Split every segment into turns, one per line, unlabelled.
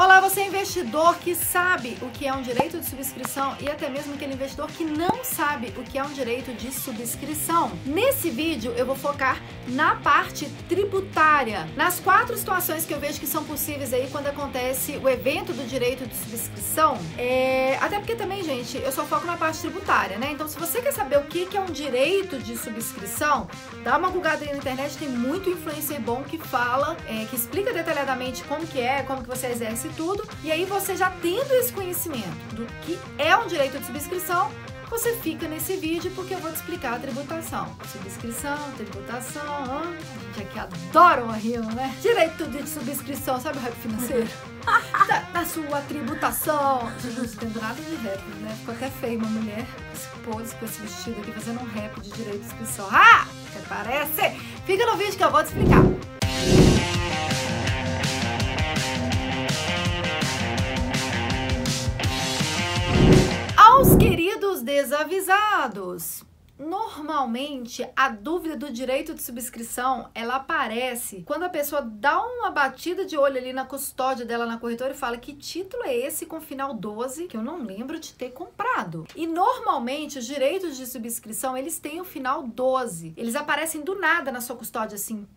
Olá, você é investidor que sabe o que é um direito de subscrição e até mesmo aquele investidor que não sabe o que é um direito de subscrição. Nesse vídeo eu vou focar na parte tributária, nas quatro situações que eu vejo que são possíveis aí quando acontece o evento do direito de subscrição. É... Até porque também, gente, eu só foco na parte tributária, né? Então, se você quer saber o que é um direito de subscrição, dá uma googada aí na internet, tem muito influencer bom que fala, é, que explica detalhadamente como que é, como que você exerce tudo. E aí você já tendo esse conhecimento do que é um direito de subscrição, você fica nesse vídeo porque eu vou te explicar a tributação. Subscrição, tributação, ó. gente aqui adora uma rima, né? Direito de subscrição, sabe o rap financeiro? da, da, sua tributação. Gente, não entendo nada de rap, né? Ficou até feio uma mulher se pôs com esse vestido aqui fazendo um rap de direito de subscrição. Ah! Até parece! Fica no vídeo que eu vou te explicar. Desavisados, Normalmente, a dúvida do direito de subscrição, ela aparece quando a pessoa dá uma batida de olho ali na custódia dela na corretora e fala que título é esse com final 12 que eu não lembro de ter comprado. E normalmente os direitos de subscrição, eles têm o final 12. Eles aparecem do nada na sua custódia assim,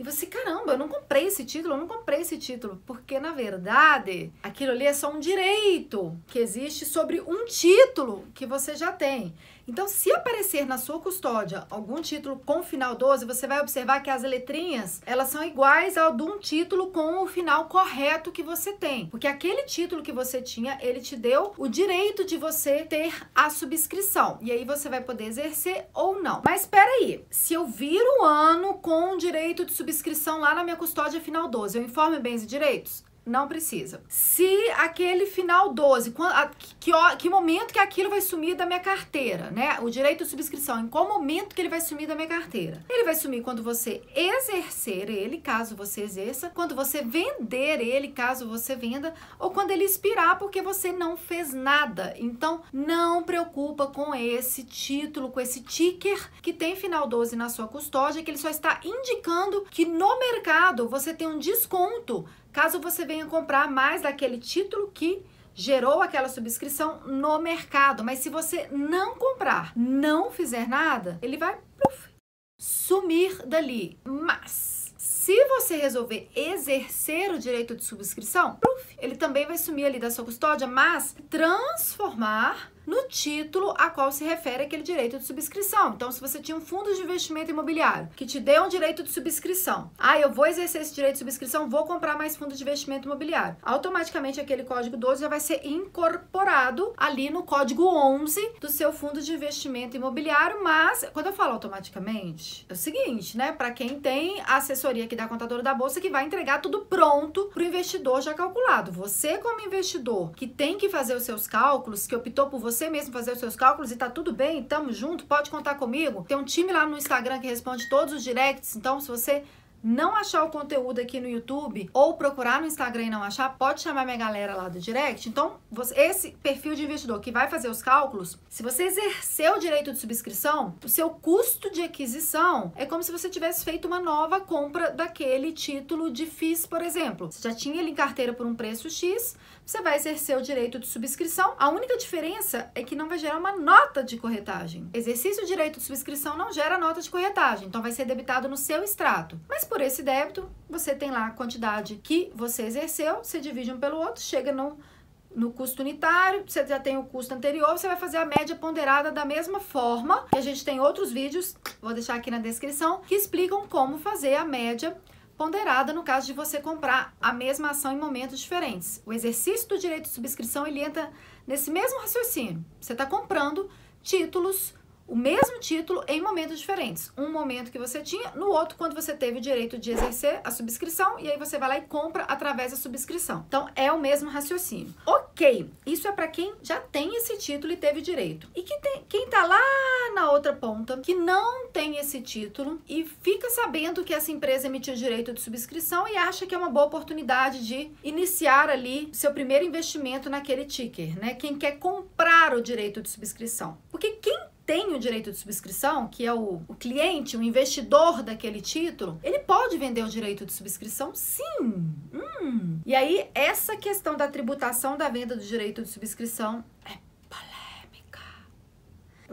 e você, caramba, eu não comprei esse título, eu não comprei esse título. Porque, na verdade, aquilo ali é só um direito que existe sobre um título que você já tem. Então, se aparecer na sua custódia algum título com final 12, você vai observar que as letrinhas, elas são iguais ao de um título com o final correto que você tem. Porque aquele título que você tinha, ele te deu o direito de você ter a subscrição. E aí você vai poder exercer ou não. Mas espera aí, se eu viro o ano com o direito de subscrição lá na minha custódia final 12, eu informo bens e direitos? Não precisa. Se aquele final 12, que, que, momento que aquilo vai sumir da minha carteira, né? O direito de subscrição, em qual momento que ele vai sumir da minha carteira? Ele vai sumir quando você exercer ele, caso você exerça, quando você vender ele, caso você venda, ou quando ele expirar porque você não fez nada. Então, não preocupa com esse título, com esse ticker que tem final 12 na sua custódia, que ele só está indicando que no mercado você tem um desconto caso você venha comprar mais daquele título que gerou aquela subscrição no mercado. Mas se você não comprar, não fizer nada, ele vai sumir dali. Mas se você resolver exercer o direito de subscrição, ele também vai sumir ali da sua custódia, mas transformar no título a qual se refere aquele direito de subscrição. Então, se você tinha um fundo de investimento imobiliário que te deu um direito de subscrição, ah, eu vou exercer esse direito de subscrição, vou comprar mais fundo de investimento imobiliário. Automaticamente aquele código 12 já vai ser incorporado ali no código 11 do seu fundo de investimento imobiliário, mas quando eu falo automaticamente, é o seguinte, né? Para quem tem a assessoria aqui da contadora da bolsa que vai entregar tudo pronto para o investidor já calculado. Você como investidor que tem que fazer os seus cálculos, que optou por você você mesmo fazer os seus cálculos e tá tudo bem, tamo junto, pode contar comigo. Tem um time lá no Instagram que responde todos os directs, então se você não achar o conteúdo aqui no YouTube ou procurar no Instagram e não achar, pode chamar minha galera lá do direct. Então, você, esse perfil de investidor que vai fazer os cálculos, se você exercer o direito de subscrição, o seu custo de aquisição é como se você tivesse feito uma nova compra daquele título de FIIs, por exemplo. Você já tinha ele em carteira por um preço X, você vai exercer o direito de subscrição. A única diferença é que não vai gerar uma nota de corretagem. Exercício do direito de subscrição não gera nota de corretagem, então vai ser debitado no seu extrato. Mas por esse débito, você tem lá a quantidade que você exerceu, você divide um pelo outro, chega no, no custo unitário, você já tem o custo anterior, você vai fazer a média ponderada da mesma forma. E a gente tem outros vídeos, vou deixar aqui na descrição, que explicam como fazer a média ponderada no caso de você comprar a mesma ação em momentos diferentes. O exercício do direito de subscrição ele entra nesse mesmo raciocínio. Você está comprando títulos o mesmo título em momentos diferentes. Um momento que você tinha, no outro, quando você teve o direito de exercer a subscrição, e aí você vai lá e compra através da subscrição. Então, é o mesmo raciocínio. Ok, isso é para quem já tem esse título e teve direito. E que tem, quem tá lá na outra ponta, que não tem esse título e fica sabendo que essa empresa emitiu direito de subscrição e acha que é uma boa oportunidade de iniciar ali seu primeiro investimento naquele ticker, né? Quem quer comprar o direito de subscrição. Porque quem tem o direito de subscrição, que é o, o cliente, o investidor daquele título, ele pode vender o direito de subscrição sim. Hum. E aí, essa questão da tributação da venda do direito de subscrição é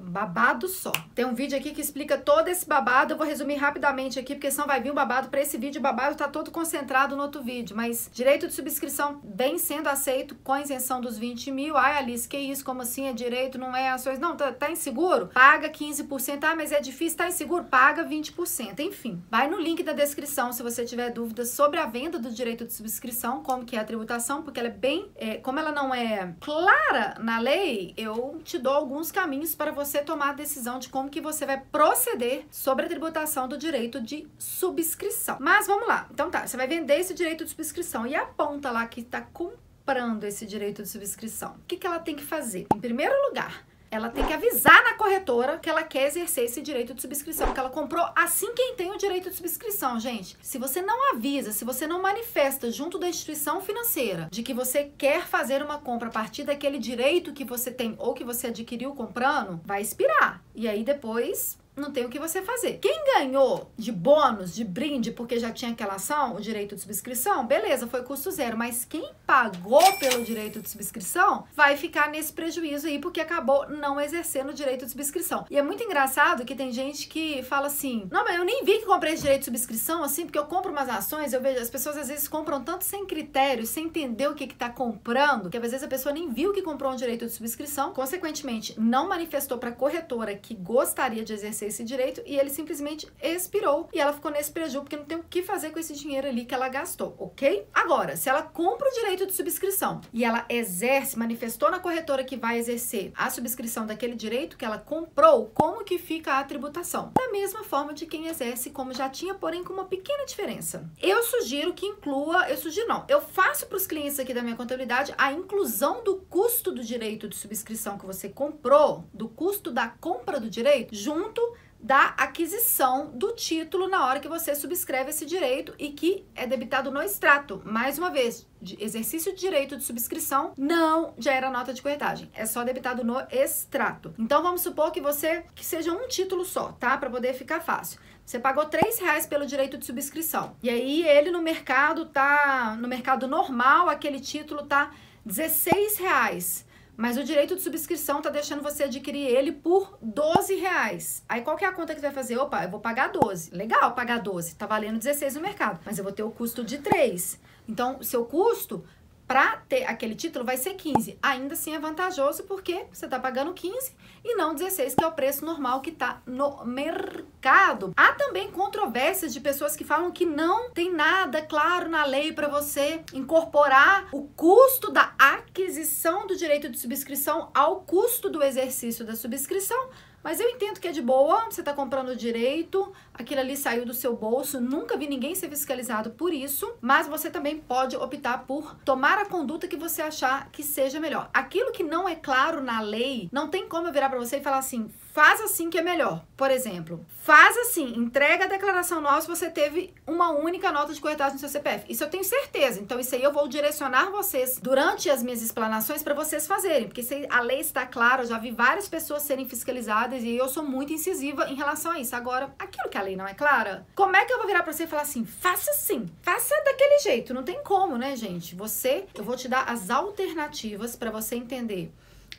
babado só. Tem um vídeo aqui que explica todo esse babado. Eu vou resumir rapidamente aqui, porque senão vai vir um babado para esse vídeo. O babado tá todo concentrado no outro vídeo. Mas direito de subscrição vem sendo aceito com isenção dos 20 mil. Ai, Alice, que isso? Como assim? É direito, não é ações? Não, tá, tá inseguro? Paga 15%. Ah, mas é difícil, tá inseguro? Paga 20%. Enfim, vai no link da descrição se você tiver dúvidas sobre a venda do direito de subscrição, como que é a tributação, porque ela é bem... É, como ela não é clara na lei, eu te dou alguns caminhos para você você tomar a decisão de como que você vai proceder sobre a tributação do direito de subscrição. Mas vamos lá. Então tá, você vai vender esse direito de subscrição e a ponta lá que está comprando esse direito de subscrição. O que, que ela tem que fazer? Em primeiro lugar, ela tem que avisar na corretora que ela quer exercer esse direito de subscrição, que ela comprou assim quem tem o direito de subscrição, gente. Se você não avisa, se você não manifesta junto da instituição financeira de que você quer fazer uma compra a partir daquele direito que você tem ou que você adquiriu comprando, vai expirar. E aí depois não tem o que você fazer. Quem ganhou de bônus, de brinde, porque já tinha aquela ação, o direito de subscrição, beleza, foi custo zero. Mas quem pagou pelo direito de subscrição vai ficar nesse prejuízo aí, porque acabou não exercendo o direito de subscrição. E é muito engraçado que tem gente que fala assim: não, mas eu nem vi que comprei esse direito de subscrição, assim, porque eu compro umas ações, eu vejo, as pessoas às vezes compram tanto sem critério, sem entender o que, que tá comprando, que às vezes a pessoa nem viu que comprou um direito de subscrição, consequentemente, não manifestou para a corretora que gostaria de exercer esse direito e ele simplesmente expirou e ela ficou nesse prejuízo porque não tem o que fazer com esse dinheiro ali que ela gastou, ok? Agora, se ela compra o direito de subscrição e ela exerce, manifestou na corretora que vai exercer a subscrição daquele direito que ela comprou, como que fica a tributação? Da mesma forma de quem exerce como já tinha, porém com uma pequena diferença. Eu sugiro que inclua, eu sugiro não, eu faço para os clientes aqui da minha contabilidade a inclusão do custo do direito de subscrição que você comprou, do custo da compra do direito, junto da aquisição do título na hora que você subscreve esse direito e que é debitado no extrato. Mais uma vez, de exercício de direito de subscrição não gera nota de corretagem, é só debitado no extrato. Então vamos supor que você que seja um título só, tá? Para poder ficar fácil. Você pagou três reais pelo direito de subscrição e aí ele no mercado tá no mercado normal aquele título tá 16 reais. Mas o direito de subscrição tá deixando você adquirir ele por 12 reais. Aí qual que é a conta que você vai fazer? Opa, eu vou pagar 12. Legal pagar 12. Tá valendo 16 no mercado. Mas eu vou ter o custo de 3. Então, seu custo para ter aquele título vai ser 15. Ainda assim é vantajoso porque você está pagando 15 e não 16, que é o preço normal que está no mercado. Há também controvérsias de pessoas que falam que não tem nada claro na lei para você incorporar o custo da aquisição do direito de subscrição ao custo do exercício da subscrição, mas eu entendo que é de boa, você está comprando direito, aquilo ali saiu do seu bolso, nunca vi ninguém ser fiscalizado por isso, mas você também pode optar por tomar a conduta que você achar que seja melhor. Aquilo que não é claro na lei, não tem como eu virar para você e falar assim, faz assim que é melhor. Por exemplo, faz assim, entrega a declaração nova se você teve uma única nota de corretagem no seu CPF. Isso eu tenho certeza. Então, isso aí eu vou direcionar vocês durante as minhas explanações para vocês fazerem, porque se a lei está clara, eu já vi várias pessoas serem fiscalizadas e eu sou muito incisiva em relação a isso. Agora, aquilo que a lei não é clara, como é que eu vou virar para você e falar assim, faça assim, faça daquele jeito? Não tem como, né, gente? Você, eu vou te dar as alternativas para você entender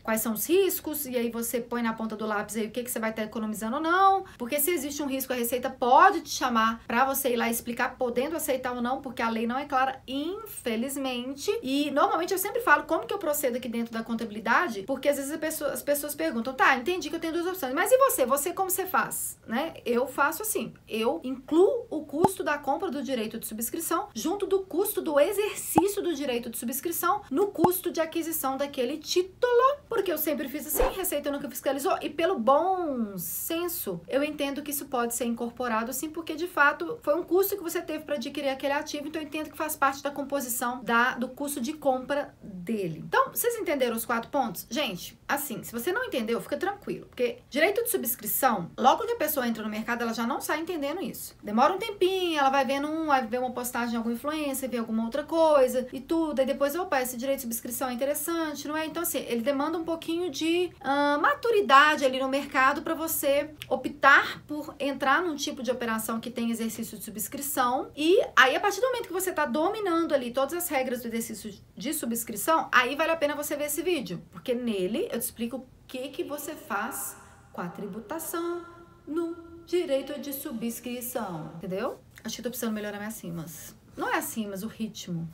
quais são os riscos, e aí você põe na ponta do lápis aí o que, que você vai estar economizando ou não. Porque se existe um risco, a Receita pode te chamar para você ir lá explicar, podendo aceitar ou não, porque a lei não é clara, infelizmente. E normalmente eu sempre falo como que eu procedo aqui dentro da contabilidade, porque às vezes pessoa, as pessoas perguntam, tá, entendi que eu tenho duas opções, mas e você? Você como você faz? Né? Eu faço assim, eu incluo o custo da compra do direito de subscrição junto do custo do exercício do direito de subscrição no custo de aquisição daquele título, porque eu sempre fiz assim, Receita nunca fiscalizou. E pelo bom senso, eu entendo que isso pode ser incorporado sim, porque de fato foi um custo que você teve para adquirir aquele ativo, então eu entendo que faz parte da composição da, do custo de compra dele. Então, vocês entenderam os quatro pontos? Gente, assim, se você não entendeu, fica tranquilo, porque direito de subscrição, logo que a pessoa entra no mercado, ela já não sai entendendo isso. Demora um tempinho, ela vai vendo um, vai ver uma postagem de alguma influência, ver alguma outra coisa e tudo, aí depois, opa, esse direito de subscrição é interessante, não é? Então, assim, ele demanda um pouquinho de uh, maturidade ali no mercado para você optar por entrar num tipo de operação que tem exercício de subscrição. E aí, a partir do momento que você está dominando ali todas as regras do exercício de subscrição, aí vale a pena você ver esse vídeo, porque nele eu te explico o que, que você faz com a tributação no direito de subscrição, entendeu? Acho que tô precisando melhorar minhas cimas. Não é assim, mas o ritmo.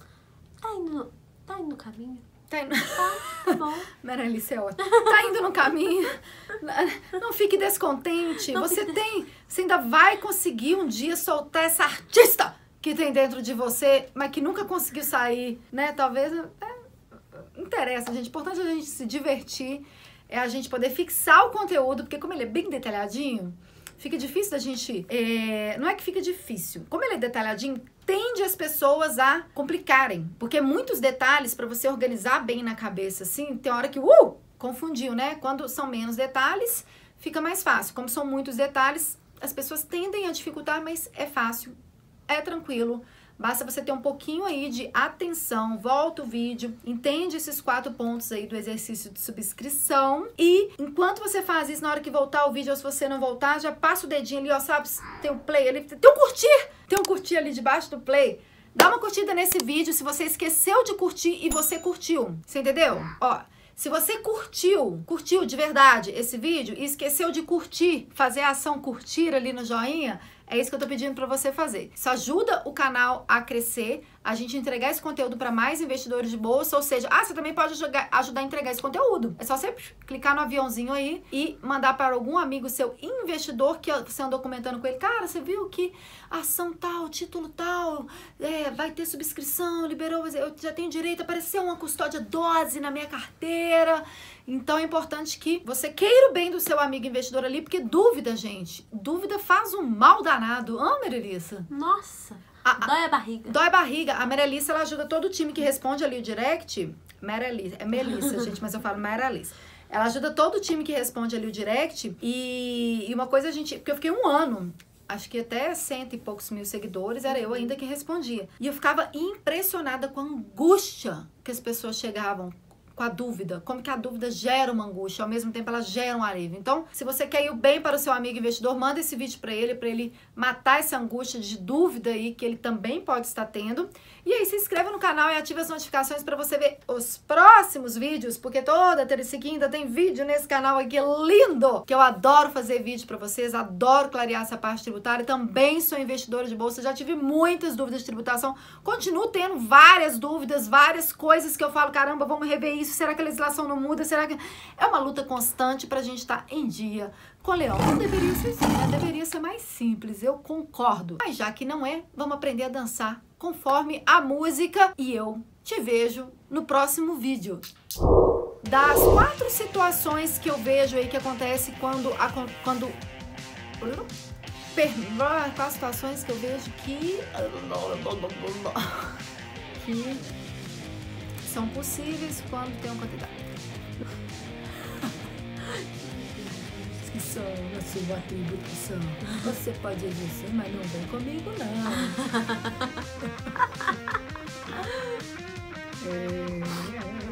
Tá indo, tá indo no caminho?
Tá indo...
Tá, tá bom.
Maralice é ótimo. Tá indo no caminho. Não fique descontente.
Não
você
fique
tem. Você ainda vai conseguir um dia soltar essa artista que tem dentro de você, mas que nunca conseguiu sair, né? Talvez. É, interessa, gente. O importante é a gente se divertir. É a gente poder fixar o conteúdo, porque como ele é bem detalhadinho, fica difícil da gente. É, não é que fica difícil. Como ele é detalhadinho, tende as pessoas a complicarem. Porque muitos detalhes, para você organizar bem na cabeça, assim, tem hora que, uh, confundiu, né? Quando são menos detalhes, fica mais fácil. Como são muitos detalhes, as pessoas tendem a dificultar, mas é fácil, é tranquilo. Basta você ter um pouquinho aí de atenção, volta o vídeo, entende esses quatro pontos aí do exercício de subscrição e enquanto você faz isso, na hora que voltar o vídeo ou se você não voltar, já passa o dedinho ali, ó, sabe? Tem um play ali, tem um curtir, tem um curtir ali debaixo do play. Dá uma curtida nesse vídeo se você esqueceu de curtir e você curtiu. Você entendeu? Ó, se você curtiu, curtiu de verdade esse vídeo e esqueceu de curtir, fazer a ação curtir ali no joinha, é isso que eu tô pedindo para você fazer. Isso ajuda o canal a crescer, a gente entregar esse conteúdo para mais investidores de bolsa, ou seja, ah, você também pode ajudar, ajudar a entregar esse conteúdo. É só você clicar no aviãozinho aí e mandar para algum amigo seu investidor que você andou comentando com ele, cara, você viu que ação tal, título tal, é, vai ter subscrição, liberou, eu já tenho direito, apareceu uma custódia dose na minha carteira. Então é importante que você queira o bem do seu amigo investidor ali, porque dúvida, gente, dúvida faz um mal danado. Ah, Merelissa?
Nossa! A, a, dói a barriga.
Dói a barriga. A Merelissa, ela ajuda todo o time que responde ali o direct. Merelissa, é Melissa, gente, mas eu falo Merelissa. Ela ajuda todo o time que responde ali o direct. E, e uma coisa a gente. Porque eu fiquei um ano acho que até cento e poucos mil seguidores, era eu ainda que respondia. E eu ficava impressionada com a angústia que as pessoas chegavam com a dúvida, como que a dúvida gera uma angústia, ao mesmo tempo ela gera um alívio. Então, se você quer ir o bem para o seu amigo investidor, manda esse vídeo para ele, para ele matar essa angústia de dúvida aí que ele também pode estar tendo. E aí se inscreva no canal e ative as notificações para você ver os próximos vídeos, porque toda terça e quinta tem vídeo nesse canal aqui lindo, que eu adoro fazer vídeo para vocês, adoro clarear essa parte tributária, também sou investidora de bolsa, já tive muitas dúvidas de tributação, continuo tendo várias dúvidas, várias coisas que eu falo, caramba, vamos rever isso, será que a legislação não muda, será que... É uma luta constante pra gente estar tá em dia com o leão. Não deveria ser assim, né? Deveria ser mais simples, eu concordo. Mas já que não é, vamos aprender a dançar conforme a música e eu te vejo no próximo vídeo. Das quatro situações que eu vejo aí que acontece quando a, quando quatro situações que eu vejo que que são possíveis quando tem um candidato. Sou a sua atribuição. Você pode exercer, mas não vem comigo, não. é... é.